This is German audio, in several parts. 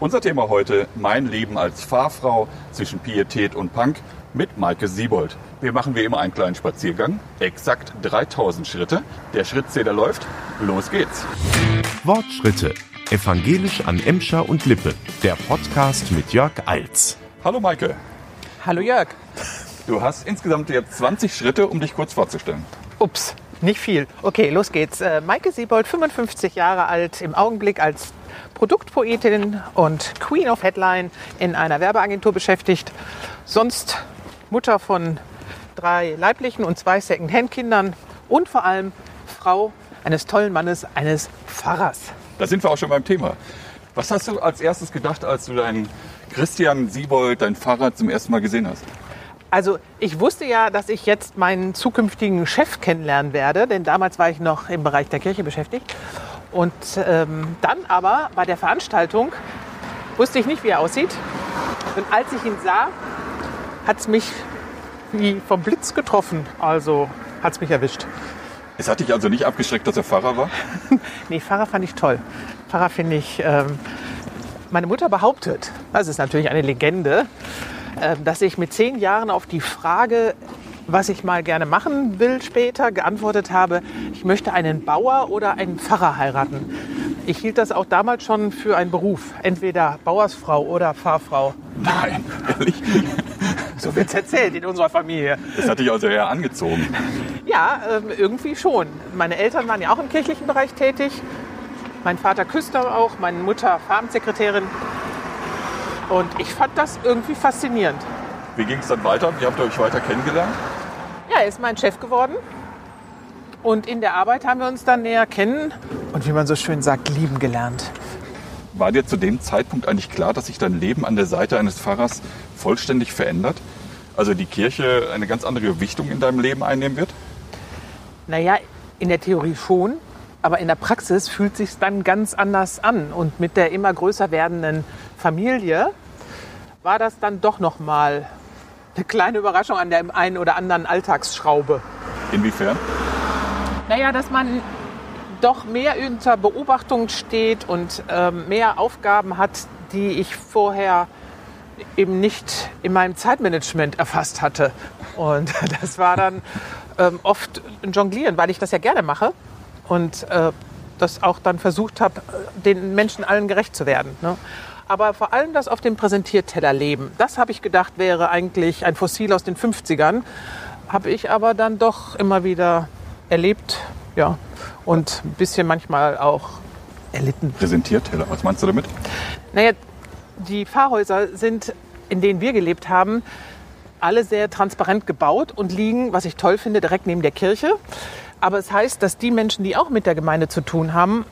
Unser Thema heute, mein Leben als Fahrfrau zwischen Pietät und Punk mit Maike Siebold. Wir machen wie immer einen kleinen Spaziergang, exakt 3000 Schritte. Der Schrittzähler läuft, los geht's. Wortschritte. Evangelisch an Emscher und Lippe. Der Podcast mit Jörg Eils. Hallo Maike, Hallo Jörg. du hast insgesamt jetzt 20 Schritte, um dich kurz vorzustellen. Ups, nicht viel. Okay, los geht's. Äh, Maike Siebold, 55 Jahre alt, im Augenblick als Produktpoetin und Queen of Headline in einer Werbeagentur beschäftigt. Sonst Mutter von drei leiblichen und zwei Second-Hand-Kindern und vor allem Frau eines tollen Mannes, eines Pfarrers. Da sind wir auch schon beim Thema. Was hast du als erstes gedacht, als du deinen Christian Siebold, dein Fahrrad zum ersten Mal gesehen hast? Also ich wusste ja, dass ich jetzt meinen zukünftigen Chef kennenlernen werde, denn damals war ich noch im Bereich der Kirche beschäftigt. Und ähm, dann aber bei der Veranstaltung wusste ich nicht, wie er aussieht. Und als ich ihn sah, hat es mich wie vom Blitz getroffen. Also hat es mich erwischt. Es hat dich also nicht abgeschreckt, dass er Pfarrer war? Nee, Pfarrer fand ich toll. Pfarrer finde ich, ähm, meine Mutter behauptet, das ist natürlich eine Legende, dass ich mit zehn Jahren auf die Frage, was ich mal gerne machen will später, geantwortet habe, ich möchte einen Bauer oder einen Pfarrer heiraten. Ich hielt das auch damals schon für einen Beruf, entweder Bauersfrau oder Pfarrfrau. Nein, ehrlich? So wird's erzählt in unserer Familie. Das hat dich also eher angezogen. Ja, ähm, irgendwie schon. Meine Eltern waren ja auch im kirchlichen Bereich tätig. Mein Vater Küster auch, meine Mutter Farmsekretärin. Und ich fand das irgendwie faszinierend. Wie ging es dann weiter? Wie habt ihr euch weiter kennengelernt? Ja, er ist mein Chef geworden. Und in der Arbeit haben wir uns dann näher kennen und wie man so schön sagt, lieben gelernt. War dir zu dem Zeitpunkt eigentlich klar, dass sich dein Leben an der Seite eines Pfarrers vollständig verändert? Also die Kirche eine ganz andere Gewichtung in deinem Leben einnehmen wird? Naja, in der Theorie schon, aber in der Praxis fühlt sich dann ganz anders an. Und mit der immer größer werdenden Familie war das dann doch noch mal eine kleine Überraschung an der einen oder anderen Alltagsschraube. Inwiefern? Naja, dass man doch mehr unter Beobachtung steht und ähm, mehr Aufgaben hat, die ich vorher eben nicht in meinem Zeitmanagement erfasst hatte. Und das war dann ähm, oft ein Jonglieren, weil ich das ja gerne mache und äh, das auch dann versucht habe, den Menschen allen gerecht zu werden. Ne? Aber vor allem das auf dem Präsentierteller leben, das habe ich gedacht, wäre eigentlich ein Fossil aus den 50ern. Habe ich aber dann doch immer wieder erlebt, ja, und ein bisschen manchmal auch erlitten. Präsentierteller, was meinst du damit? Naja, die Pfarrhäuser sind, in denen wir gelebt haben, alle sehr transparent gebaut und liegen, was ich toll finde, direkt neben der Kirche. Aber es heißt, dass die Menschen, die auch mit der Gemeinde zu tun haben,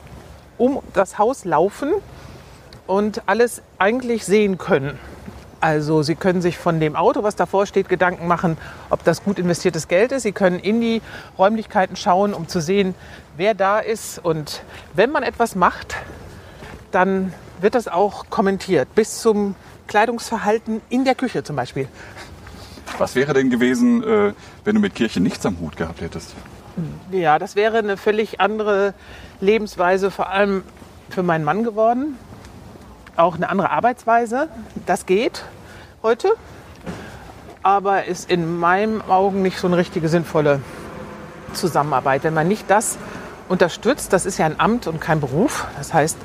um das Haus laufen und alles eigentlich sehen können. Also Sie können sich von dem Auto, was davor steht, Gedanken machen, ob das gut investiertes Geld ist. Sie können in die Räumlichkeiten schauen, um zu sehen, wer da ist. Und wenn man etwas macht, dann wird das auch kommentiert, bis zum Kleidungsverhalten in der Küche zum Beispiel. Was wäre denn gewesen, äh, wenn du mit Kirche nichts am Hut gehabt hättest? Ja, das wäre eine völlig andere Lebensweise, vor allem für meinen Mann geworden. Auch eine andere Arbeitsweise. Das geht heute, aber ist in meinen Augen nicht so eine richtige sinnvolle Zusammenarbeit. Wenn man nicht das unterstützt, das ist ja ein Amt und kein Beruf. Das heißt,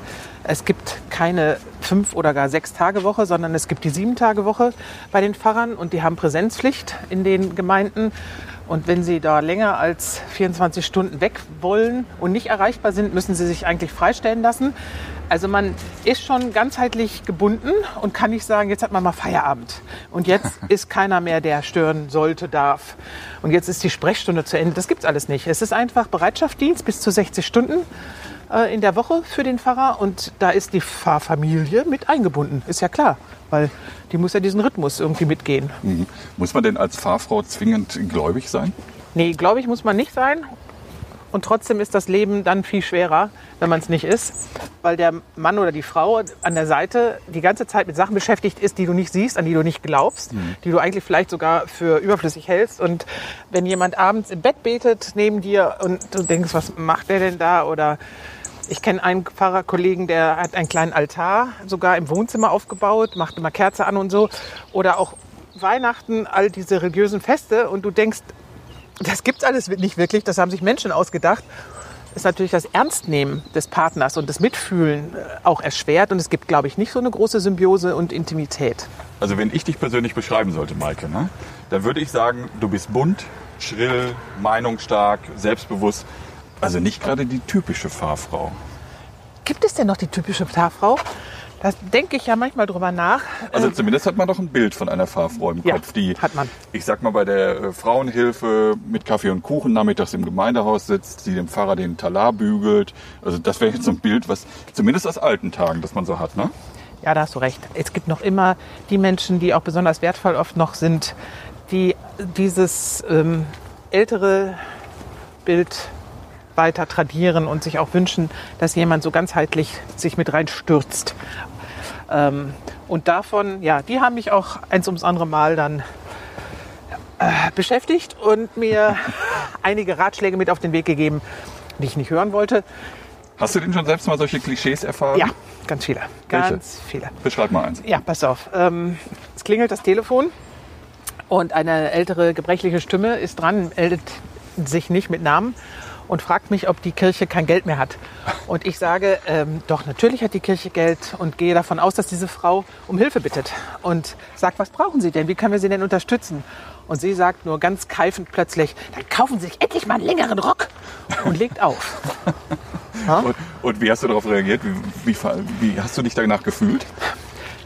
es gibt keine fünf oder gar sechs Tage Woche, sondern es gibt die sieben Tage Woche bei den Pfarrern und die haben Präsenzpflicht in den Gemeinden. Und wenn sie da länger als 24 Stunden weg wollen und nicht erreichbar sind, müssen sie sich eigentlich freistellen lassen. Also man ist schon ganzheitlich gebunden und kann nicht sagen, jetzt hat man mal Feierabend. Und jetzt ist keiner mehr, der stören sollte, darf. Und jetzt ist die Sprechstunde zu Ende. Das gibt's alles nicht. Es ist einfach Bereitschaftsdienst bis zu 60 Stunden äh, in der Woche für den Pfarrer. Und da ist die Pfarrfamilie mit eingebunden. Ist ja klar, weil die muss ja diesen Rhythmus irgendwie mitgehen. Mhm. Muss man denn als Fahrfrau zwingend gläubig sein? Nee, glaube ich, muss man nicht sein. Und trotzdem ist das Leben dann viel schwerer, wenn man es nicht ist, weil der Mann oder die Frau an der Seite die ganze Zeit mit Sachen beschäftigt ist, die du nicht siehst, an die du nicht glaubst, die du eigentlich vielleicht sogar für überflüssig hältst. Und wenn jemand abends im Bett betet neben dir und du denkst, was macht der denn da? Oder Ich kenne einen Pfarrerkollegen, der hat einen kleinen Altar sogar im Wohnzimmer aufgebaut, macht immer Kerze an und so. Oder auch Weihnachten, all diese religiösen Feste. Und du denkst, das gibt's alles nicht wirklich, das haben sich Menschen ausgedacht. Ist natürlich das Ernstnehmen des Partners und das Mitfühlen äh, auch erschwert. Und es gibt, glaube ich, nicht so eine große Symbiose und Intimität. Also wenn ich dich persönlich beschreiben sollte, Maike, ne, dann würde ich sagen, du bist bunt, schrill, meinungsstark, selbstbewusst. Also nicht gerade die typische Fahrfrau. Gibt es denn noch die typische Pfarrfrau? Das denke ich ja manchmal drüber nach. Also Ähm, zumindest hat man doch ein Bild von einer Fahrfrau im Ja, Kopf, die, hat man. ich sag mal, bei der äh, Frauenhilfe mit Kaffee und Kuchen nachmittags im Gemeindehaus sitzt, die dem Pfarrer den Talar bügelt. Also das wäre jetzt so ein Bild, was zumindest aus alten Tagen, das man so hat, ne? Ja, da hast du recht. Es gibt noch immer die Menschen, die auch besonders wertvoll oft noch sind, die dieses ähm, ältere Bild weiter tradieren und sich auch wünschen, dass jemand so ganzheitlich sich mit reinstürzt. Ähm, und davon, ja, die haben mich auch eins ums andere Mal dann äh, beschäftigt und mir einige Ratschläge mit auf den Weg gegeben, die ich nicht hören wollte. Hast du denn schon selbst mal solche Klischees erfahren? Ja, ganz viele. Ganz viele. Beschreib mal eins. Ja, pass auf. Ähm, es klingelt das Telefon und eine ältere, gebrechliche Stimme ist dran, meldet sich nicht mit Namen und fragt mich, ob die Kirche kein Geld mehr hat. Und ich sage, ähm, doch, natürlich hat die Kirche Geld und gehe davon aus, dass diese Frau um Hilfe bittet. Und sagt, was brauchen Sie denn? Wie können wir Sie denn unterstützen? Und sie sagt nur ganz keifend plötzlich, dann kaufen Sie sich endlich mal einen längeren Rock und legt auf. Und, und wie hast du darauf reagiert? Wie, wie, wie hast du dich danach gefühlt?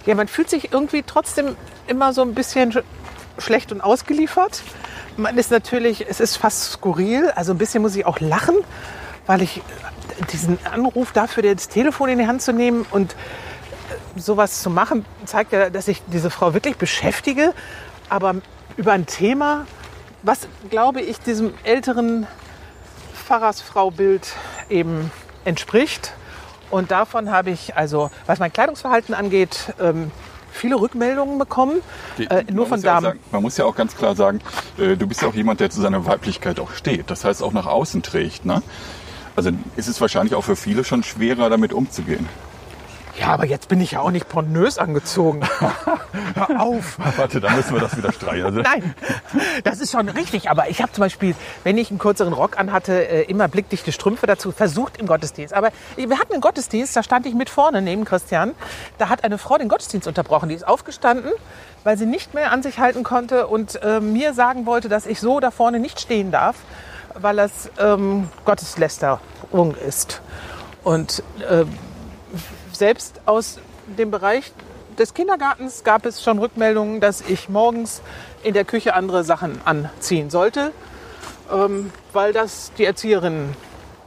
Ja, man fühlt sich irgendwie trotzdem immer so ein bisschen sch schlecht und ausgeliefert. Man ist natürlich, es ist fast skurril, also ein bisschen muss ich auch lachen, weil ich diesen Anruf dafür, das Telefon in die Hand zu nehmen und sowas zu machen, zeigt ja, dass ich diese Frau wirklich beschäftige, aber über ein Thema, was, glaube ich, diesem älteren Pfarrersfrau-Bild eben entspricht. Und davon habe ich, also was mein Kleidungsverhalten angeht, ähm, viele Rückmeldungen bekommen, äh, nur von muss ja Damen. Sagen, man muss ja auch ganz klar sagen, äh, du bist ja auch jemand, der zu seiner Weiblichkeit auch steht. Das heißt auch nach außen trägt. Ne? Also ist es wahrscheinlich auch für viele schon schwerer, damit umzugehen. Ja, aber jetzt bin ich ja auch nicht pornös angezogen. Hör auf. Warte, da müssen wir das wieder streichen. Also, Nein, das ist schon richtig. Aber ich habe zum Beispiel, wenn ich einen kürzeren Rock anhatte, äh, immer blickdichte Strümpfe dazu versucht im Gottesdienst. Aber wir hatten einen Gottesdienst, da stand ich mit vorne neben Christian. Da hat eine Frau den Gottesdienst unterbrochen. Die ist aufgestanden, weil sie nicht mehr an sich halten konnte und äh, mir sagen wollte, dass ich so da vorne nicht stehen darf, weil das ähm, Gotteslästerung ist. Und äh, selbst aus dem Bereich des Kindergartens gab es schon Rückmeldungen, dass ich morgens in der Küche andere Sachen anziehen sollte, ähm, weil das die Erzieherin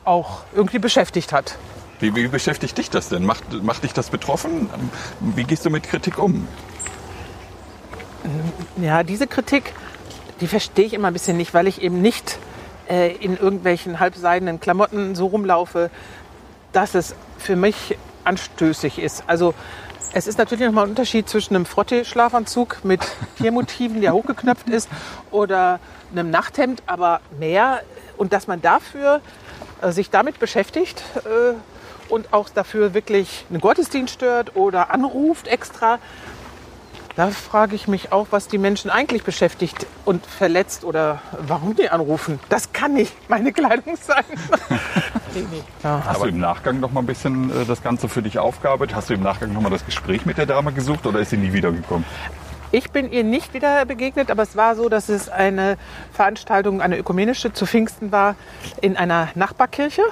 auch irgendwie beschäftigt hat. wie, wie beschäftigt dich das denn? Macht, macht dich das betroffen? Wie gehst du mit Kritik um? Ja, diese Kritik, die verstehe ich immer ein bisschen nicht, weil ich eben nicht äh, in irgendwelchen halbseidenen Klamotten so rumlaufe, dass es für mich anstößig ist. Also es ist natürlich nochmal ein Unterschied zwischen einem Frottee-Schlafanzug mit Tiermotiven, der hochgeknöpft ist, oder einem Nachthemd, aber mehr. Und dass man dafür äh, sich damit beschäftigt äh, und auch dafür wirklich einen Gottesdienst stört oder anruft extra, da frage ich mich auch, was die Menschen eigentlich beschäftigt und verletzt oder warum die anrufen. Das kann nicht meine Kleidung sein. Ja. Hast du im Nachgang noch mal ein bisschen äh, das Ganze für dich aufgearbeitet? Hast du im Nachgang noch mal das Gespräch mit der Dame gesucht oder ist sie nie wiedergekommen? Ich bin ihr nicht wieder begegnet, aber es war so, dass es eine Veranstaltung, eine ökumenische zu Pfingsten war in einer Nachbarkirche.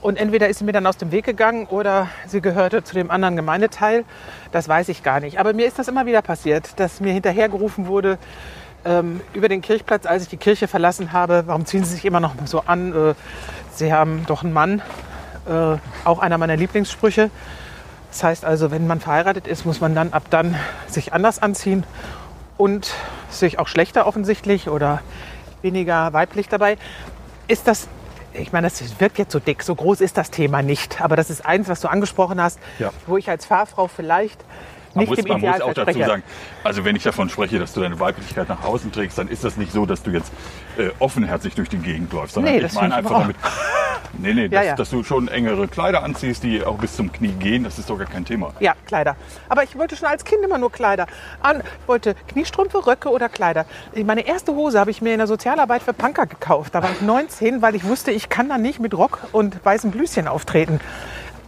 Und entweder ist sie mir dann aus dem Weg gegangen oder sie gehörte zu dem anderen Gemeindeteil. Das weiß ich gar nicht. Aber mir ist das immer wieder passiert, dass mir hinterhergerufen wurde ähm, über den Kirchplatz, als ich die Kirche verlassen habe. Warum ziehen Sie sich immer noch so an? Äh, sie haben doch einen Mann. Äh, auch einer meiner Lieblingssprüche. Das heißt also, wenn man verheiratet ist, muss man dann ab dann sich anders anziehen und sich auch schlechter offensichtlich oder weniger weiblich dabei. Ist das, ich meine, das wirkt jetzt so dick, so groß ist das Thema nicht. Aber das ist eins, was du angesprochen hast, Ja. wo ich als Fahrfrau vielleicht Man muss, man muss auch dazu sagen, also wenn ich davon spreche, dass du deine Weiblichkeit nach außen trägst, dann ist das nicht so, dass du jetzt äh, offenherzig durch die Gegend läufst, sondern Nee, ich meine ich einfach damit, Nee, nee, Ja, dass, ja. dass du schon engere Kleider anziehst, die auch bis zum Knie gehen, das ist doch gar kein Thema. Ja, Kleider. Aber ich wollte schon als Kind immer nur Kleider. An, wollte Kniestrümpfe, Röcke oder Kleider. Meine erste Hose habe ich mir in der Sozialarbeit für Punker gekauft. Da war ich 19, weil ich wusste, ich kann da nicht mit Rock und weißem Blüschen auftreten.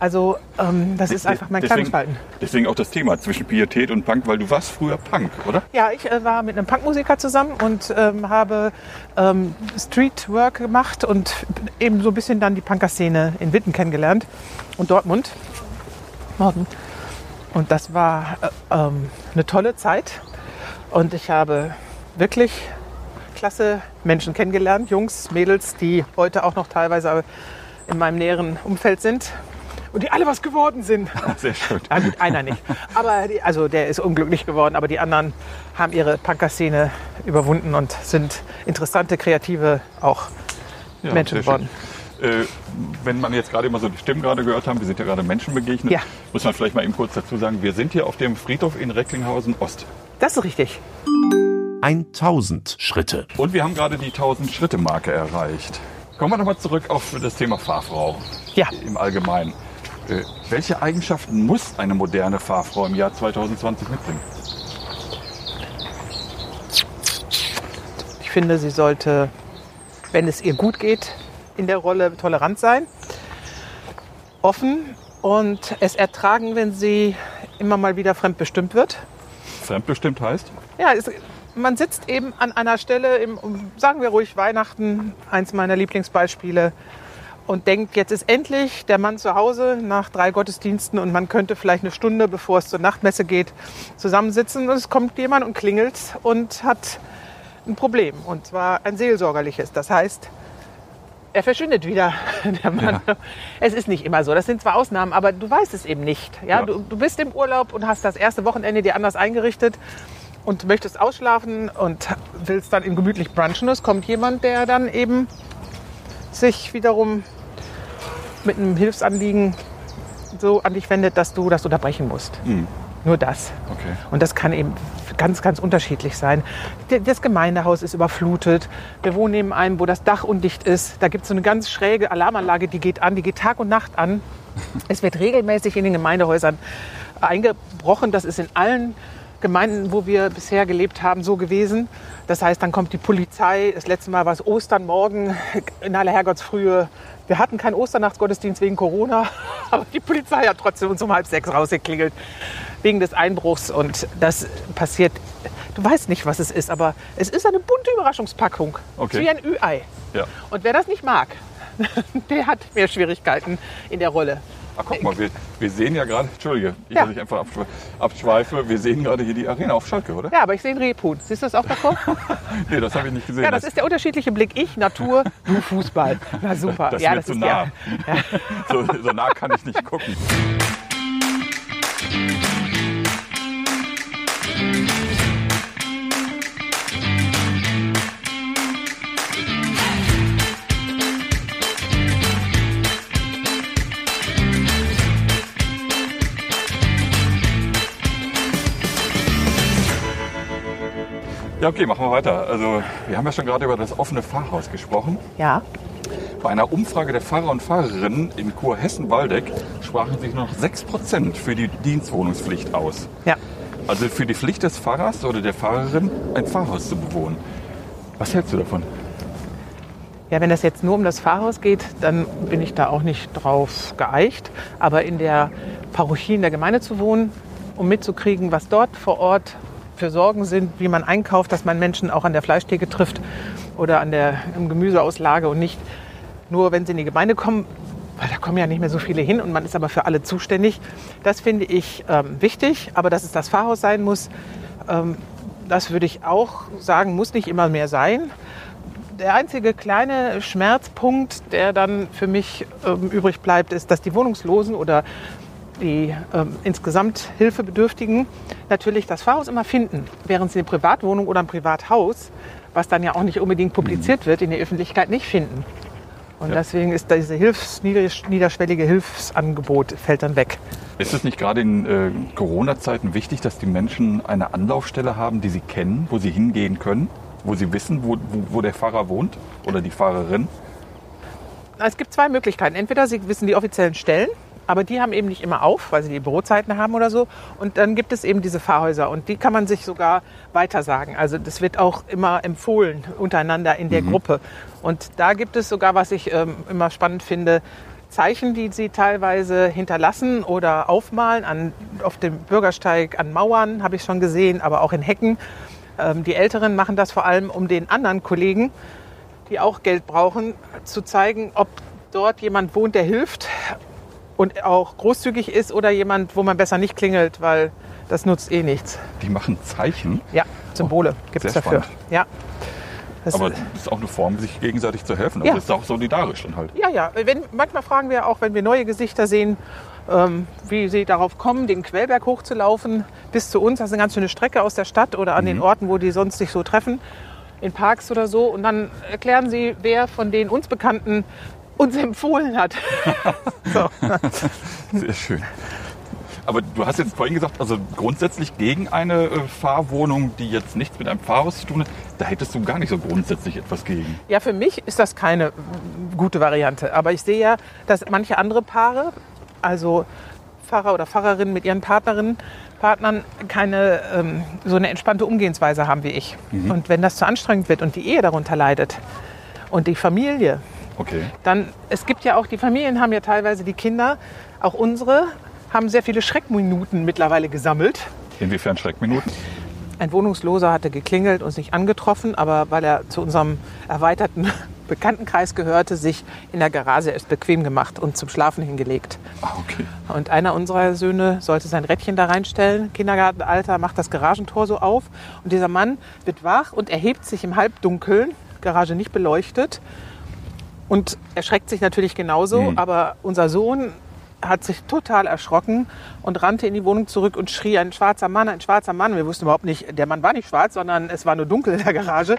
Also ähm, das ist einfach mein deswegen, Kleidungsverhalten. deswegen auch das Thema zwischen Pietät und Punk, weil du warst früher Punk, oder? Ja, ich äh, war mit einem Punkmusiker zusammen und ähm, habe ähm, Streetwork gemacht und eben so ein bisschen dann die Punkerszene in Witten kennengelernt und Dortmund. Morgen. Und das war äh, ähm, eine tolle Zeit. Und ich habe wirklich klasse Menschen kennengelernt, Jungs, Mädels, die heute auch noch teilweise in meinem näheren Umfeld sind und die alle was geworden sind. Sehr schön. Ja, gut, einer nicht. Aber die, also der ist unglücklich geworden, aber die anderen haben ihre Punker-Szene überwunden und sind interessante, kreative auch Ja, Menschen geworden. Äh, wenn man jetzt gerade immer so die Stimmen gerade gehört haben, wir sind ja gerade Menschen begegnet, Ja. muss man vielleicht mal eben kurz dazu sagen, wir sind hier auf dem Friedhof in Recklinghausen Ost. Das ist richtig. 1000 Schritte. Und wir haben gerade die 1000 Schritte Marke erreicht. Kommen wir nochmal zurück auf das Thema Fahrfrau Ja. im Allgemeinen. Äh, welche Eigenschaften muss eine moderne Fahrfrau im Jahr 2020 mitbringen? Ich finde, sie sollte, wenn es ihr gut geht, in der Rolle tolerant sein, offen und es ertragen, wenn sie immer mal wieder fremdbestimmt wird. Fremdbestimmt heißt? Ja, es, man sitzt eben an einer Stelle, im, sagen wir ruhig Weihnachten, eins meiner Lieblingsbeispiele, und denkt, jetzt ist endlich der Mann zu Hause nach drei Gottesdiensten und man könnte vielleicht eine Stunde, bevor es zur Nachtmesse geht, zusammensitzen und es kommt jemand und klingelt und hat ein Problem, und zwar ein seelsorgerliches. Das heißt, er verschwindet wieder, der Mann. Es ist nicht immer so. Das sind zwar Ausnahmen, aber du weißt es eben nicht. Ja? Ja. Du, du bist im Urlaub und hast das erste Wochenende dir anders eingerichtet und möchtest ausschlafen und willst dann in gemütlich brunchen. Es kommt jemand, der dann eben sich wiederum mit einem Hilfsanliegen so an dich wendet, dass du das unterbrechen musst. Nur das. Okay. Und das kann eben ganz, ganz unterschiedlich sein. Das Gemeindehaus ist überflutet. Wir wohnen neben einem, wo das Dach undicht ist. Da gibt es so eine ganz schräge Alarmanlage, die geht an, die geht Tag und Nacht an. Es wird regelmäßig in den Gemeindehäusern eingebrochen. Das ist in allen Gemeinden, wo wir bisher gelebt haben, so gewesen. Das heißt, dann kommt die Polizei. Das letzte Mal war es Ostern morgen in aller Herrgottsfrühe. Wir hatten keinen Osternachtsgottesdienst wegen Corona, aber die Polizei hat trotzdem uns um halb sechs rausgeklingelt wegen des Einbruchs. Und das passiert, du weißt nicht, was es ist, aber es ist eine bunte Überraschungspackung. Okay. Wie ein Ü-Ei. Ja. Und wer das nicht mag, der hat mehr Schwierigkeiten in der Rolle. Ach, guck mal, wir, wir sehen ja gerade, Entschuldige, ich, Ja. dass ich einfach abschwe- abschweife, wir sehen gerade hier die Arena auf Schalke, oder? Ja, aber ich sehe einen Rebhuhn. Siehst du das auch davor? Nee, das habe ich nicht gesehen. Ja, das ist der unterschiedliche Blick. Ich, Natur, du Fußball. Na super. das ist ja, das zu ist nah. Ja. so, so nah kann ich nicht gucken. Ja, okay, machen wir weiter. Also, wir haben ja schon gerade über das offene Fahrhaus gesprochen. ja. Bei einer Umfrage der Fahrer und Fahrerinnen in Kurhessen-Waldeck sprachen sich noch 6% für die Dienstwohnungspflicht aus. Ja. Also für die Pflicht des Fahrers oder der Fahrerin, ein Fahrhaus zu bewohnen. Was hältst du davon? Ja, wenn das jetzt nur um das Pfarrhaus geht, dann bin ich da auch nicht drauf geeicht. Aber in der Parochie in der Gemeinde zu wohnen, um mitzukriegen, was dort vor Ort für Sorgen sind, wie man einkauft, dass man Menschen auch an der Fleischtheke trifft oder an der im Gemüseauslage und nicht nur, wenn sie in die Gemeinde kommen, weil da kommen ja nicht mehr so viele hin und man ist aber für alle zuständig. Das finde ich ähm, wichtig, aber dass es das Pfarrhaus sein muss, ähm, das würde ich auch sagen, muss nicht immer mehr sein. Der einzige kleine Schmerzpunkt, der dann für mich ähm, übrig bleibt, ist, dass die Wohnungslosen oder die ähm, insgesamt Hilfebedürftigen natürlich das Pfarrhaus immer finden, während sie eine Privatwohnung oder ein Privathaus, was dann ja auch nicht unbedingt publiziert wird, in der Öffentlichkeit nicht finden. Und Ja. deswegen ist diese Hilfs, niederschwellige Hilfsangebot fällt dann weg. Ist es nicht gerade in äh, Corona-Zeiten wichtig, dass die Menschen eine Anlaufstelle haben, die sie kennen, wo sie hingehen können, wo sie wissen, wo, wo, wo der Fahrer wohnt oder die Fahrerin? Es gibt zwei Möglichkeiten. Entweder Sie wissen die offiziellen Stellen, aber die haben eben nicht immer auf, weil sie die Bürozeiten haben oder so. Und dann gibt es eben diese Fahrhäuser und die kann man sich sogar weitersagen. Also das wird auch immer empfohlen untereinander in der Gruppe. Und da gibt es sogar, was ich ähm, immer spannend finde, Zeichen, die sie teilweise hinterlassen oder aufmalen an, auf dem Bürgersteig an Mauern, habe ich schon gesehen, aber auch in Hecken. Ähm, die Älteren machen das vor allem, um den anderen Kollegen, die auch Geld brauchen, zu zeigen, ob dort jemand wohnt, der hilft und auch großzügig ist oder jemand, wo man besser nicht klingelt, weil das nutzt eh nichts. Die machen Zeichen, Ja, Symbole gibt es dafür. spannend. Ja. Das, aber das ist auch eine Form, sich gegenseitig zu helfen. Also Ja. das ist auch solidarisch dann halt. ja, ja. Wenn, manchmal fragen wir auch, wenn wir neue Gesichter sehen, ähm, wie sie darauf kommen, den Quellberg hochzulaufen bis zu uns. Das ist eine ganz schöne Strecke aus der Stadt oder an den Orten, wo die sonst sich so treffen, in Parks oder so. Und dann erklären sie, wer von den uns Bekannten uns empfohlen hat. so. Sehr schön. Aber du hast jetzt vorhin gesagt, also grundsätzlich gegen eine äh, Fahrwohnung, die jetzt nichts mit einem Fahrhaus zu tun hat, da hättest du gar nicht so grundsätzlich etwas gegen. Ja, für mich ist das keine gute Variante. Aber ich sehe ja, dass manche andere Paare, also Pfarrer oder Pfarrerinnen mit ihren Partnerinnen, Partnern, keine ähm, so eine entspannte Umgehensweise haben wie ich. Und wenn das zu anstrengend wird und die Ehe darunter leidet und die Familie, Okay. dann es gibt ja auch die Familien haben ja teilweise die Kinder, auch unsere haben sehr viele Schreckminuten mittlerweile gesammelt. Inwiefern Schreckminuten? Ein Wohnungsloser hatte geklingelt, uns nicht angetroffen, aber weil er zu unserem erweiterten Bekanntenkreis gehörte, sich in der Garage erst bequem gemacht und zum Schlafen hingelegt. Ah, okay. Und einer unserer Söhne sollte sein Rädchen da reinstellen, Kindergartenalter, macht das Garagentor so auf und dieser Mann wird wach und erhebt sich im Halbdunkeln, Garage nicht beleuchtet und erschreckt sich natürlich genauso, aber unser Sohn hat sich total erschrocken und rannte in die Wohnung zurück und schrie, ein schwarzer Mann, ein schwarzer Mann. Wir wussten überhaupt nicht, der Mann war nicht schwarz, sondern es war nur dunkel in der Garage.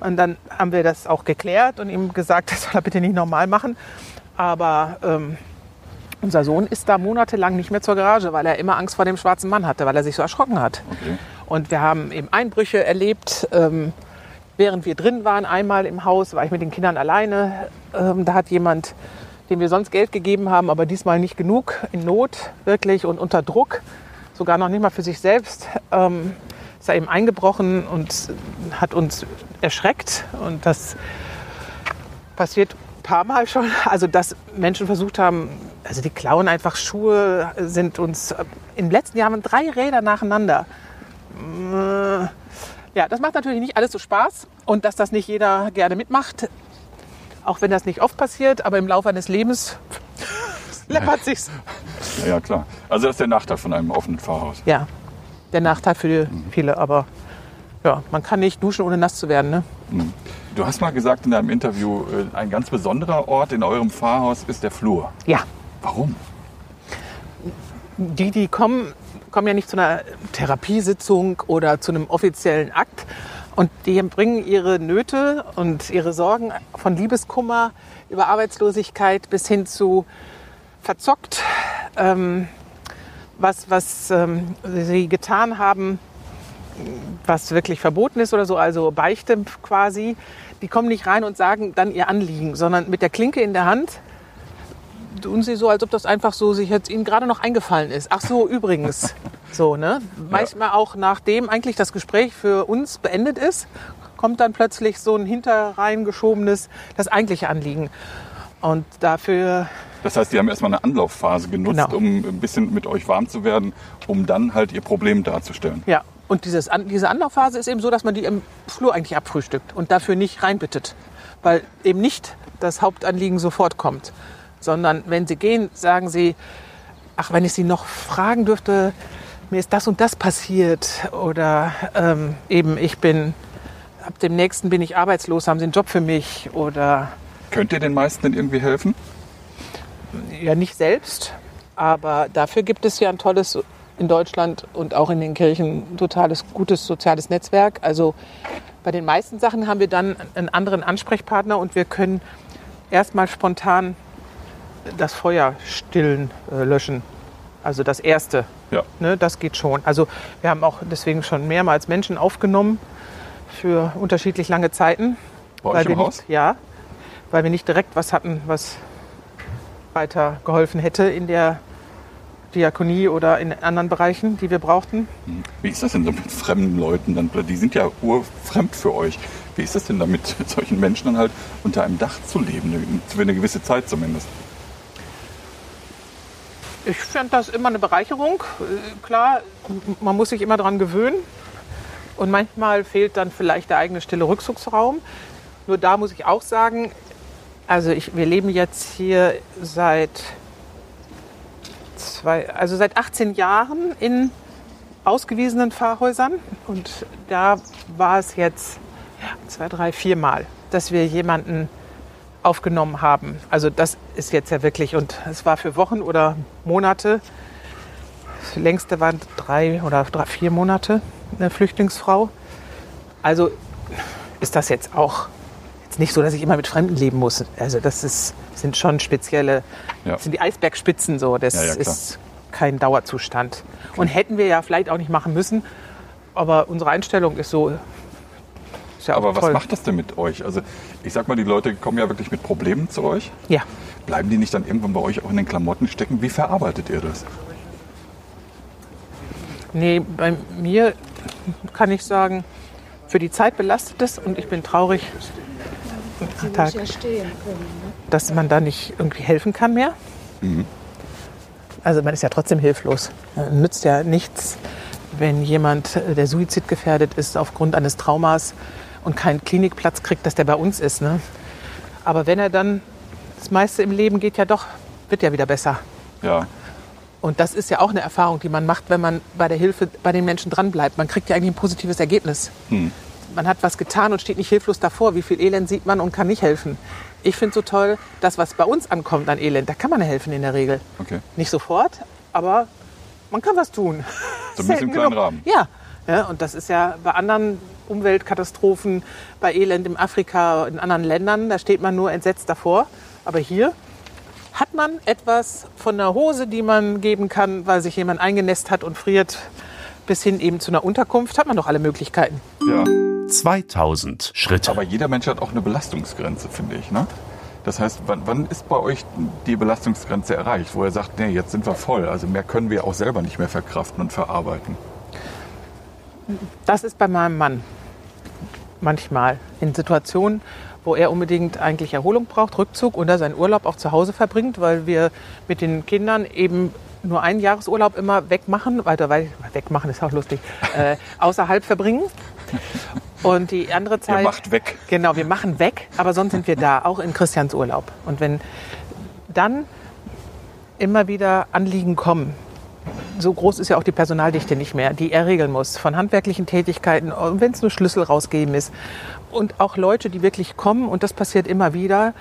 Und dann haben wir das auch geklärt und ihm gesagt, das soll er bitte nicht normal machen. Aber ähm, unser Sohn ist da monatelang nicht mehr zur Garage, weil er immer Angst vor dem schwarzen Mann hatte, weil er sich so erschrocken hat. Okay. Und wir haben eben Einbrüche erlebt, ähm, während wir drin waren. Einmal im Haus war ich mit den Kindern alleine. Ähm, da hat jemand, dem wir sonst Geld gegeben haben, aber diesmal nicht genug, in Not wirklich und unter Druck, sogar noch nicht mal für sich selbst, ähm, ist er eben eingebrochen und hat uns erschreckt. Und das passiert ein paar Mal schon. Also, dass Menschen versucht haben, also die klauen einfach Schuhe, sind uns im letzten Jahr waren drei Räder nacheinander. Ja, das macht natürlich nicht alles so Spaß und dass das nicht jeder gerne mitmacht, auch wenn das nicht oft passiert, aber im Laufe eines Lebens läppert sich's. Ja, ja, klar. Also das ist der Nachteil von einem offenen Fahrhaus. Ja, der Nachteil für viele, aber ja, man kann nicht duschen, ohne nass zu werden. Ne? Du hast mal gesagt in deinem Interview, äh, ein ganz besonderer Ort in eurem Fahrhaus ist der Flur. Ja, Warum? die, die kommen, kommen ja nicht zu einer Therapiesitzung oder zu einem offiziellen Akt. Und die bringen ihre Nöte und ihre Sorgen von Liebeskummer über Arbeitslosigkeit bis hin zu verzockt, ähm, was, was ähm, sie getan haben, was wirklich verboten ist oder so, also Beichte quasi. Die kommen nicht rein und sagen dann ihr Anliegen, sondern mit der Klinke in der Hand tun sie so, als ob das einfach so sich jetzt ihnen gerade noch eingefallen ist. Ach so, übrigens. So, ne? Manchmal auch nachdem eigentlich das Gespräch für uns beendet ist, kommt dann plötzlich so ein hinterreingeschobenes, das eigentliche Anliegen. Und dafür, Das heißt, die haben erstmal eine Anlaufphase genutzt, Genau. um ein bisschen mit euch warm zu werden, um dann halt ihr Problem darzustellen. ja. Und dieses, diese Anlaufphase ist eben so, dass man die im Flur eigentlich abfrühstückt und dafür nicht reinbittet. Weil eben nicht das Hauptanliegen sofort kommt. Sondern wenn sie gehen, sagen sie, ach, wenn ich Sie noch fragen dürfte, mir ist das und das passiert oder ähm, eben ich bin, ab dem nächsten bin ich arbeitslos, haben Sie einen Job für mich oder Könnt ihr den meisten denn irgendwie helfen? ja nicht selbst, aber dafür gibt es ja ein tolles in Deutschland und auch in den Kirchen ein totales gutes soziales Netzwerk. Also bei den meisten Sachen haben wir dann einen anderen Ansprechpartner und wir können erstmal spontan das Feuer stillen, äh, löschen. Also das erste. Ja. Ne, das geht schon. Also wir haben auch deswegen schon mehrmals Menschen aufgenommen für unterschiedlich lange Zeiten. Bei euch im Haus? Nicht, ja, weil wir nicht direkt was hatten, was weiter geholfen hätte in der Diakonie oder in anderen Bereichen, die wir brauchten. Wie ist das denn so mit fremden Leuten? Dann, die sind ja urfremd für euch. Wie ist das denn damit, mit solchen Menschen dann halt unter einem Dach zu leben, für eine gewisse Zeit zumindest? Ich fand das immer eine Bereicherung. Äh, Klar, man muss sich immer daran gewöhnen. Und manchmal fehlt dann vielleicht der eigene stille Rückzugsraum. Nur da muss ich auch sagen, also ich, wir leben jetzt hier seit zwei, also seit 18 Jahren in ausgewiesenen Pfarrhäusern. Und da war es jetzt zwei, drei, vier Mal, dass wir jemanden aufgenommen haben. Also das ist jetzt ja wirklich, und es war für Wochen oder Monate. Das längste waren drei oder drei, vier Monate eine Flüchtlingsfrau. Also ist das jetzt auch jetzt nicht so, dass ich immer mit Fremden leben muss. Also das ist, sind schon spezielle, Ja. das sind die Eisbergspitzen so. Das Ja, ja, ist kein Dauerzustand. Und hätten wir ja vielleicht auch nicht machen müssen. Aber unsere Einstellung ist so. Ist ja auch Aber was toll. macht das denn mit euch? Also ich sag mal, die Leute kommen ja wirklich mit Problemen zu euch. Ja. Bleiben die nicht dann irgendwann bei euch auch in den Klamotten stecken? Wie verarbeitet ihr das? Nee, bei mir kann ich sagen, für die Zeit belastet es und ich bin traurig, Tag. Ne? dass man da nicht irgendwie helfen kann mehr. Also man ist ja trotzdem hilflos. Äh, Nützt ja nichts, wenn jemand, äh, der suizidgefährdet ist aufgrund eines Traumas und keinen Klinikplatz kriegt, dass der bei uns ist. Ne? Aber wenn er dann, das meiste im Leben geht ja doch, wird ja wieder besser. Ja, Und das ist ja auch eine Erfahrung, die man macht, wenn man bei der Hilfe bei den Menschen dranbleibt. Man kriegt ja eigentlich ein positives Ergebnis. Man hat was getan und steht nicht hilflos davor. Wie viel Elend sieht man und kann nicht helfen. Ich finde so toll, das, was bei uns ankommt an Elend, da kann man helfen in der Regel. okay. Nicht sofort, aber man kann was tun. So ein bisschen Selten im kleinen. Rahmen. Ja. ja, und das ist ja bei anderen Umweltkatastrophen, bei Elend in Afrika, in anderen Ländern, da steht man nur entsetzt davor. Aber hier hat man etwas von einer Hose, die man geben kann, weil sich jemand eingenässt hat und friert, bis hin eben zu einer Unterkunft, hat man doch alle Möglichkeiten. Ja. 2000 Schritte. Aber jeder Mensch hat auch eine Belastungsgrenze, finde ich. Ne? Das heißt, wann, wann ist bei euch die Belastungsgrenze erreicht, wo ihr sagt, nee, jetzt sind wir voll, also mehr können wir auch selber nicht mehr verkraften und verarbeiten? Das ist bei meinem Mann manchmal in Situationen, wo er unbedingt eigentlich Erholung braucht, Rückzug oder seinen Urlaub auch zu Hause verbringt, weil wir mit den Kindern eben nur einen Jahresurlaub immer wegmachen, weiter weil wegmachen ist auch lustig, äh, außerhalb verbringen. Und die andere Zeit. Ihr macht weg. Genau, wir machen weg, aber sonst sind wir da, auch in Christians Urlaub. Und wenn dann immer wieder Anliegen kommen, so groß ist ja auch die Personaldichte nicht mehr, die er regeln muss, von handwerklichen Tätigkeiten, wenn es nur Schlüssel rausgeben ist. Und auch Leute, die wirklich kommen, und das passiert immer wieder,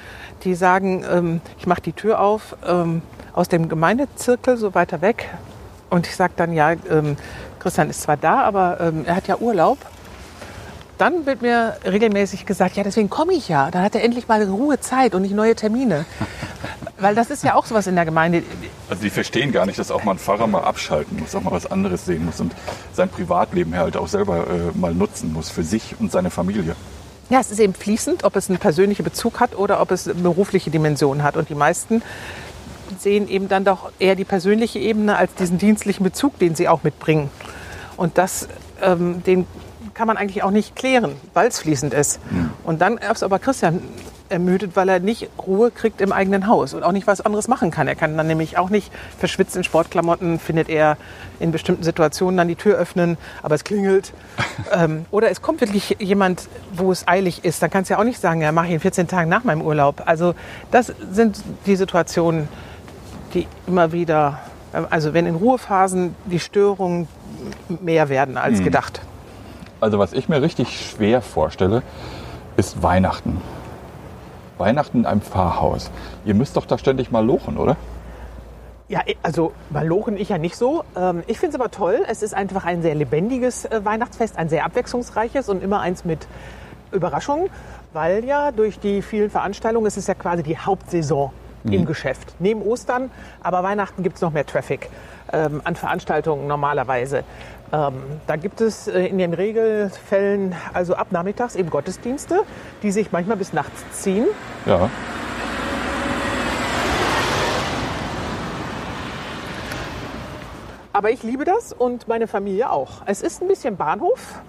die sagen, ähm, ich mache die Tür auf ähm, aus dem Gemeindezirkel, so weiter weg. Und ich sage dann, ja, ähm, Christian ist zwar da, aber ähm, er hat ja Urlaub. Dann wird mir regelmäßig gesagt, ja, deswegen komme ich ja. Dann hat er endlich mal Ruhe, Zeit und nicht neue Termine. Weil das ist ja auch sowas in der Gemeinde. Also die verstehen gar nicht, dass auch mal ein Pfarrer mal abschalten muss, auch mal was anderes sehen muss und sein Privatleben halt auch selber äh, mal nutzen muss für sich und seine Familie. Ja, es ist eben fließend, ob es einen persönlichen Bezug hat oder ob es eine berufliche Dimension hat. Und die meisten sehen eben dann doch eher die persönliche Ebene als diesen dienstlichen Bezug, den sie auch mitbringen. Und das, ähm, den kann man eigentlich auch nicht klären, weil es fließend ist. Und dann ist aber Christian ermüdet, weil er nicht Ruhe kriegt im eigenen Haus und auch nicht was anderes machen kann. Er kann dann nämlich auch nicht verschwitzt in Sportklamotten, findet er in bestimmten Situationen dann die Tür öffnen, aber es klingelt. ähm, oder es kommt wirklich jemand, wo es eilig ist. Dann kannst du ja auch nicht sagen, ja, mache ich in 14 Tagen nach meinem Urlaub. Also das sind die Situationen, die immer wieder, also wenn in Ruhephasen die Störungen mehr werden als gedacht. Also was ich mir richtig schwer vorstelle, ist Weihnachten. Weihnachten in einem Pfarrhaus. Ihr müsst doch da ständig mal lochen, oder? Ja, also malochen ich ja nicht so. Ähm, Ich finde es aber toll. Es ist einfach ein sehr lebendiges äh, Weihnachtsfest, ein sehr abwechslungsreiches und immer eins mit Überraschungen, weil ja durch die vielen Veranstaltungen, es ist ja quasi die Hauptsaison im Geschäft. Neben Ostern, aber Weihnachten gibt es noch mehr Traffic ähm, an Veranstaltungen normalerweise. Ähm, da gibt es äh, in den Regelfällen, also ab nachmittags eben Gottesdienste, die sich manchmal bis nachts ziehen. Ja. Aber ich liebe das und meine Familie auch. Es ist ein bisschen Bahnhof,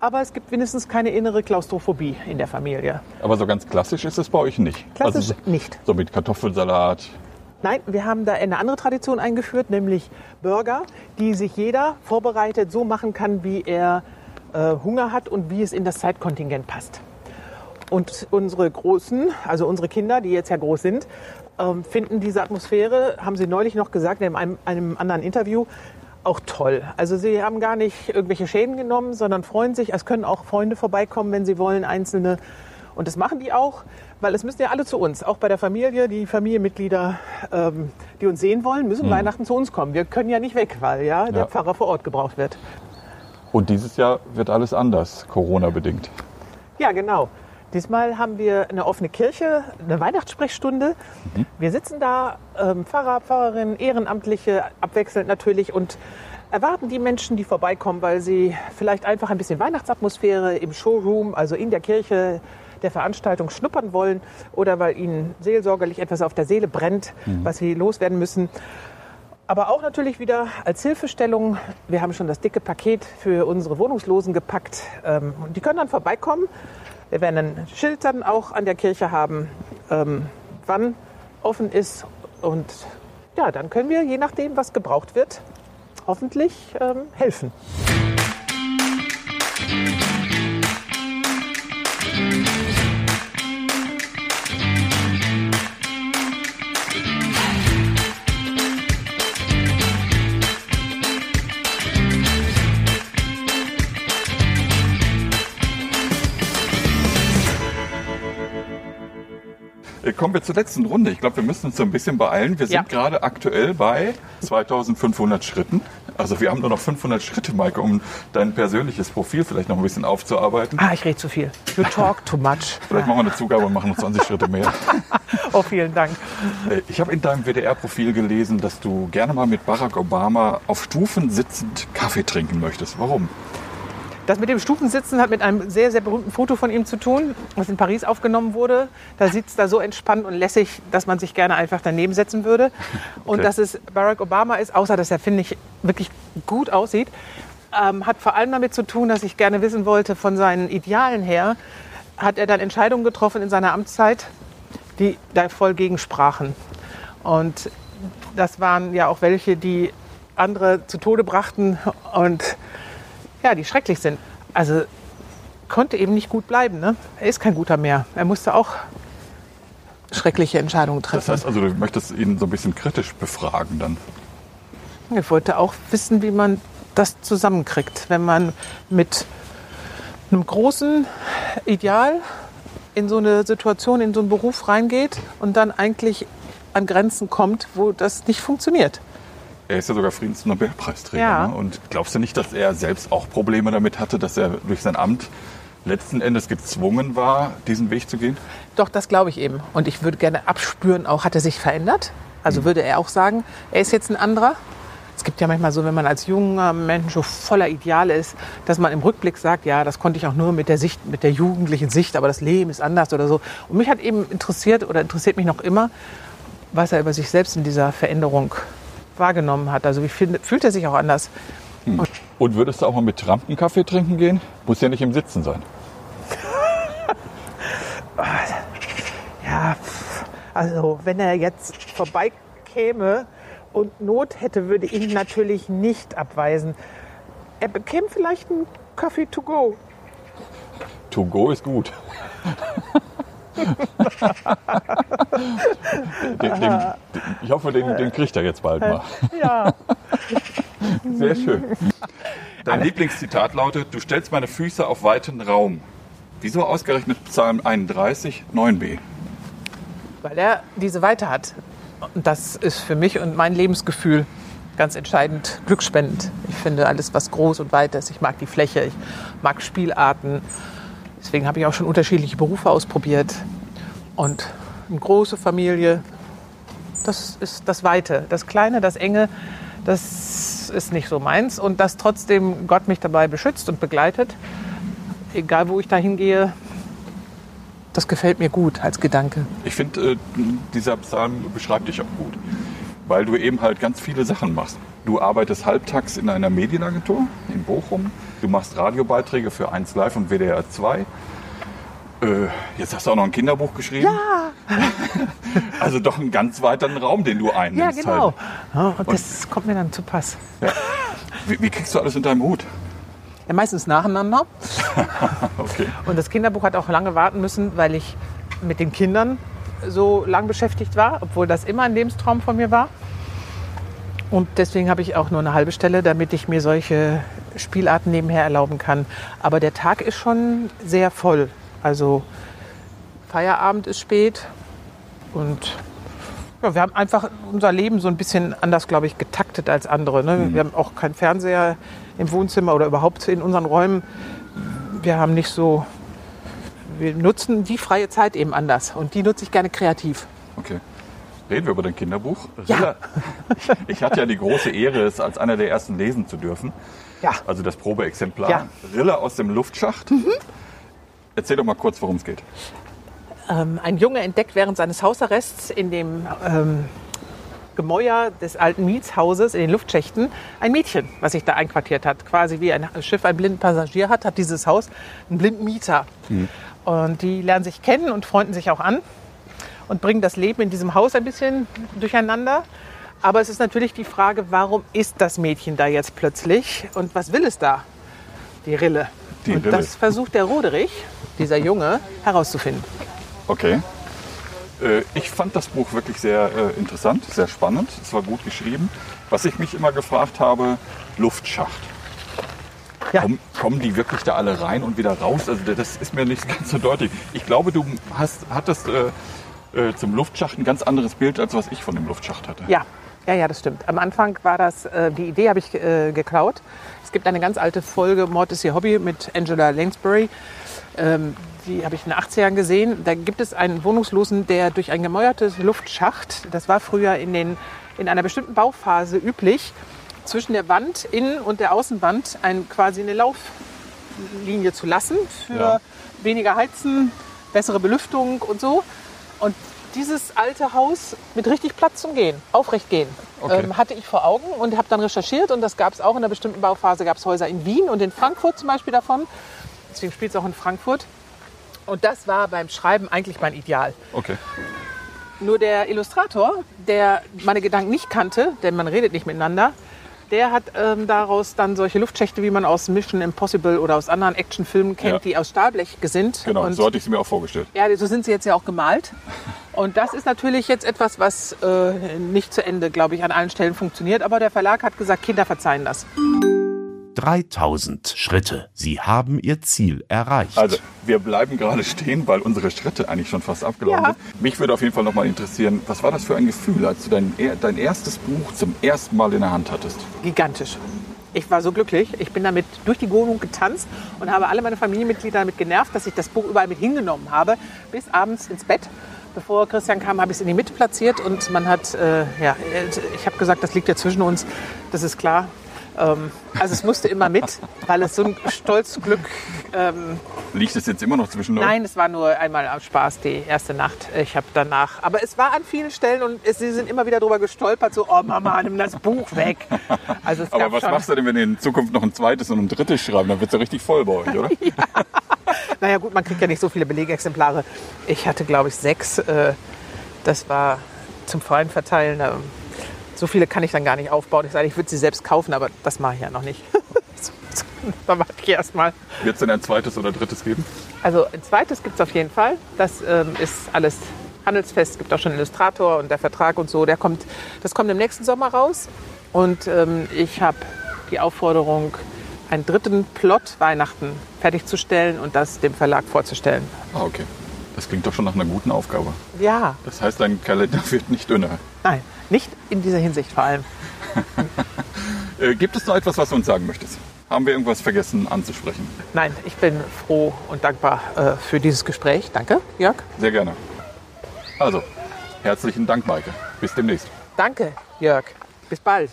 aber es gibt wenigstens keine innere Klaustrophobie in der Familie. Aber so ganz klassisch ist es bei euch nicht. Klassisch Also so, nicht. So mit Kartoffelsalat. Nein, wir haben da eine andere Tradition eingeführt, nämlich Burger, die sich jeder vorbereitet so machen kann, wie er äh, Hunger hat und wie es in das Zeitkontingent passt. Und unsere Großen, also unsere Kinder, die jetzt ja groß sind, ähm, finden diese Atmosphäre, haben sie neulich noch gesagt in einem, einem anderen Interview, auch toll. Also sie haben gar nicht irgendwelche Schäden genommen, sondern freuen sich. Es können auch Freunde vorbeikommen, wenn sie wollen, einzelne. Und das machen die auch, weil es müssen ja alle zu uns, auch bei der Familie, die Familienmitglieder, ähm, die uns sehen wollen, müssen Weihnachten zu uns kommen. Wir können ja nicht weg, weil ja, der Ja. Pfarrer vor Ort gebraucht wird. Und dieses Jahr wird alles anders, Corona-bedingt. Ja, genau. Diesmal haben wir eine offene Kirche, eine Weihnachtssprechstunde. Wir sitzen da, ähm, Pfarrer, Pfarrerin, Ehrenamtliche, abwechselnd natürlich und erwarten die Menschen, die vorbeikommen, weil sie vielleicht einfach ein bisschen Weihnachtsatmosphäre im Showroom, also in der Kirche der Veranstaltung schnuppern wollen oder weil ihnen seelsorgerlich etwas auf der Seele brennt, was sie loswerden müssen. Aber auch natürlich wieder als Hilfestellung. Wir haben schon das dicke Paket für unsere Wohnungslosen gepackt. Ähm, die können dann vorbeikommen. Wir werden ein Schild dann auch an der Kirche haben, ähm, wann offen ist. Und ja, dann können wir, je nachdem, was gebraucht wird, hoffentlich ähm, helfen. Kommen wir zur letzten Runde. Ich glaube, wir müssen uns so ein bisschen beeilen. Wir sind Ja. gerade aktuell bei 2500 Schritten. Also wir haben nur noch 500 Schritte, Maike, um dein persönliches Profil vielleicht noch ein bisschen aufzuarbeiten. Ah, ich rede zu viel. You talk too much. Vielleicht machen wir eine Zugabe und machen noch 20 Schritte mehr. Oh, vielen Dank. Äh, Ich habe in deinem WDR-Profil gelesen, dass du gerne mal mit Barack Obama auf Stufen sitzend Kaffee trinken möchtest. Warum? Das mit dem Stufensitzen hat mit einem sehr, sehr berühmten Foto von ihm zu tun, was in Paris aufgenommen wurde. Da sitzt er so entspannt und lässig, dass man sich gerne einfach daneben setzen würde. Und Okay. dass es Barack Obama ist, außer dass er, finde ich, wirklich gut aussieht, ähm, hat vor allem damit zu tun, dass ich gerne wissen wollte, von seinen Idealen her, hat er dann Entscheidungen getroffen in seiner Amtszeit, die da voll gegensprachen. Und das waren ja auch welche, die andere zu Tode brachten und ja, die schrecklich sind. Also konnte eben nicht gut bleiben. Ne? Er ist kein guter mehr. Er musste auch schreckliche Entscheidungen Das treffen. heißt also, du möchtest ihn so ein bisschen kritisch befragen dann. Ich wollte auch wissen, wie man das zusammenkriegt, wenn man mit einem großen Ideal in so eine Situation, in so einen Beruf reingeht und dann eigentlich an Grenzen kommt, wo das nicht funktioniert. Er ist ja sogar Friedensnobelpreisträger. Ja. Ne? Und glaubst du nicht, dass er selbst auch Probleme damit hatte, dass er durch sein Amt letzten Endes gezwungen war, diesen Weg zu gehen? Doch, das glaube ich eben. Und ich würde gerne abspüren, auch hat er sich verändert? Also würde er auch sagen, er ist jetzt ein anderer? Es gibt ja manchmal so, wenn man als junger Mensch so voller Ideale ist, dass man im Rückblick sagt, ja, das konnte ich auch nur mit der Sicht, mit der jugendlichen Sicht, aber das Leben ist anders oder so. Und mich hat eben interessiert oder interessiert mich noch immer, was er über sich selbst in dieser Veränderung wahrgenommen hat. Also wie fühlt er sich auch anders? Und würdest du auch mal mit Trump einen Kaffee trinken gehen? Muss ja nicht im Sitzen sein. Ja, also wenn er jetzt vorbeikäme und Not hätte, würde ich ihn natürlich nicht abweisen. Er bekäme vielleicht einen Kaffee to go. To go ist gut. den, den, ich hoffe, den, den kriegt er jetzt bald mal. Ja, Sehr schön. Dein Lieblingszitat lautet, du stellst meine Füße auf weiten Raum. Wieso ausgerechnet Psalm 31, 9b? weil er diese Weite hat. Und das ist für mich und mein Lebensgefühl ganz entscheidend glücksspendend. Ich finde alles, was groß und weit ist. Ich mag die Fläche, ich mag Spielarten. Deswegen habe ich auch schon unterschiedliche Berufe ausprobiert. Und eine große Familie, Das ist das Weite. Das Kleine, das Enge, das ist nicht so meins. Und dass trotzdem Gott mich dabei beschützt und begleitet, egal wo ich da hingehe, das gefällt mir gut als Gedanke. Ich finde, äh, dieser Psalm beschreibt dich auch gut, weil du eben halt ganz viele Sachen machst. Du arbeitest halbtags in einer Medienagentur Bochum. Du machst Radiobeiträge für 1 Live und WDR 2. Äh, jetzt hast du auch noch ein Kinderbuch geschrieben. Ja, Also doch einen ganz weiteren Raum, den du ja einnimmst. genau. Halt. Ja, und das kommt mir dann zu Pass. Wie, wie kriegst du alles in deinem Hut? Ja, meistens nacheinander. Okay. Und das Kinderbuch hat auch lange warten müssen, weil ich mit den Kindern so lang beschäftigt war, obwohl das immer ein Lebenstraum von mir war. Und deswegen habe ich auch nur eine halbe Stelle, damit ich mir solche Spielarten nebenher erlauben kann. Aber der Tag ist schon sehr voll. Also Feierabend ist spät und ja, wir haben einfach unser Leben so ein bisschen anders, glaube ich, getaktet als andere. Ne? Wir haben auch keinen Fernseher im Wohnzimmer oder überhaupt in unseren Räumen. Wir haben nicht so, wir nutzen die freie Zeit eben anders und die nutze ich gerne kreativ. Okay. Reden wir über dein Kinderbuch. Ja. Rilla- Ich hatte ja die große Ehre, es als einer der ersten lesen zu dürfen. Ja. Also das Probeexemplar. Ja. Rille aus dem Luftschacht. Erzähl doch mal kurz, worum es geht. Ähm, ein Junge entdeckt während seines Hausarrests in dem ähm, Gemäuer des alten Mietshauses in den Luftschächten ein Mädchen, was sich da einquartiert hat. Quasi wie ein Schiff einen blinden Passagier hat, hat dieses Haus einen blinden Mieter. Und die lernen sich kennen und freunden sich auch an und bringen das Leben in diesem Haus ein bisschen durcheinander. Aber es ist natürlich die Frage, warum ist das Mädchen da jetzt plötzlich und was will es da? Die Rille. Die und Rille. das versucht der Roderich, dieser Junge, herauszufinden. Okay. Äh, Ich fand das Buch wirklich sehr äh, interessant, sehr spannend. Es war gut geschrieben. Was ich mich immer gefragt habe, Luftschacht. Ja. Kommen, kommen die wirklich da alle rein und wieder raus? Also das ist mir nicht ganz so deutlich. Ich glaube, du hast, hattest äh, äh, zum Luftschacht ein ganz anderes Bild, als was ich von dem Luftschacht hatte. Ja, ja, ja, das stimmt. Am Anfang war das, äh, die Idee habe ich äh, geklaut. Es gibt eine ganz alte Folge Mord ist ihr Hobby mit Angela Lansbury. Ähm, die habe ich in den 80ern gesehen. Da gibt es einen Wohnungslosen, der durch ein gemäuertes Luftschacht, das war früher in, den, in einer bestimmten Bauphase üblich, zwischen der Wand, Innen- und der Außenwand ein, quasi eine Lauflinie zu lassen für Ja. weniger Heizen, bessere Belüftung und so. Und dieses alte Haus mit richtig Platz zum Gehen, aufrecht gehen, Okay. ähm, hatte ich vor Augen und habe dann recherchiert. Und das gab es auch in einer bestimmten Bauphase, gab es Häuser in Wien und in Frankfurt zum Beispiel davon. Deswegen spielt es auch in Frankfurt. Und das war beim Schreiben eigentlich mein Ideal. Okay. Nur der Illustrator, der meine Gedanken nicht kannte, denn man redet nicht miteinander, der hat ähm, daraus dann solche Luftschächte, wie man aus Mission Impossible oder aus anderen Actionfilmen kennt, Ja. die aus Stahlblech sind. Genau, Und so hatte ich sie mir auch vorgestellt. ja, so sind sie jetzt ja auch gemalt. Und das ist natürlich jetzt etwas, was äh, nicht zu Ende, glaube ich, an allen Stellen funktioniert. Aber der Verlag hat gesagt, Kinder verzeihen das. 3000 Schritte. Sie haben Ihr Ziel erreicht. Also, wir bleiben gerade stehen, weil unsere Schritte eigentlich schon fast abgelaufen Ja. sind. Mich würde auf jeden Fall noch mal interessieren, was war das für ein Gefühl, als du dein, dein erstes Buch zum ersten Mal in der Hand hattest? Gigantisch. Ich war so glücklich. Ich bin damit durch die Wohnung getanzt und habe alle meine Familienmitglieder damit genervt, dass ich das Buch überall mit hingenommen habe, bis abends ins Bett. Bevor Christian kam, habe ich es in die Mitte platziert und man hat, äh, ja, ich habe gesagt, das liegt ja zwischen uns, das ist klar. Ähm, also es musste immer mit, weil es so ein Stolzglück ähm, Liegt es jetzt immer noch zwischen euch? Nein, es war nur einmal am Spaß die erste Nacht. Ich habe danach, aber es war an vielen Stellen und es, sie sind immer wieder drüber gestolpert, so, oh Mama, nimm das Buch weg. Also es Aber was schon, machst du denn, wenn ihr in Zukunft noch ein zweites und ein drittes schreiben? Dann wird es ja richtig voll bei euch, oder? Naja gut, man kriegt ja nicht so viele Belegexemplare. Ich hatte, glaube ich, sechs. Äh, das war zum freien Verteilen. Ähm, so viele kann ich dann gar nicht aufbauen. Ich sage, ich würde sie selbst kaufen, aber das mache ich ja noch nicht. da warte ich erstmal. Wird es denn ein zweites oder drittes geben? Also ein zweites gibt es auf jeden Fall. Das ähm, ist alles handelsfest. Es gibt auch schon einen Illustrator und der Vertrag und so. Der kommt, das kommt im nächsten Sommer raus. Und ähm, ich habe die Aufforderung, einen dritten Plot Weihnachten fertigzustellen und das dem Verlag vorzustellen. Ah, okay. Das klingt doch schon nach einer guten Aufgabe. Ja, Das heißt, dein Kalender wird nicht dünner. nein, nicht in dieser Hinsicht vor allem. Äh, gibt es noch etwas, was du uns sagen möchtest? Haben wir irgendwas vergessen anzusprechen? Nein, ich bin froh und dankbar äh, für dieses Gespräch. Danke, Jörg. Sehr gerne. Also, herzlichen Dank, Maike. Bis demnächst. Danke, Jörg. Bis bald.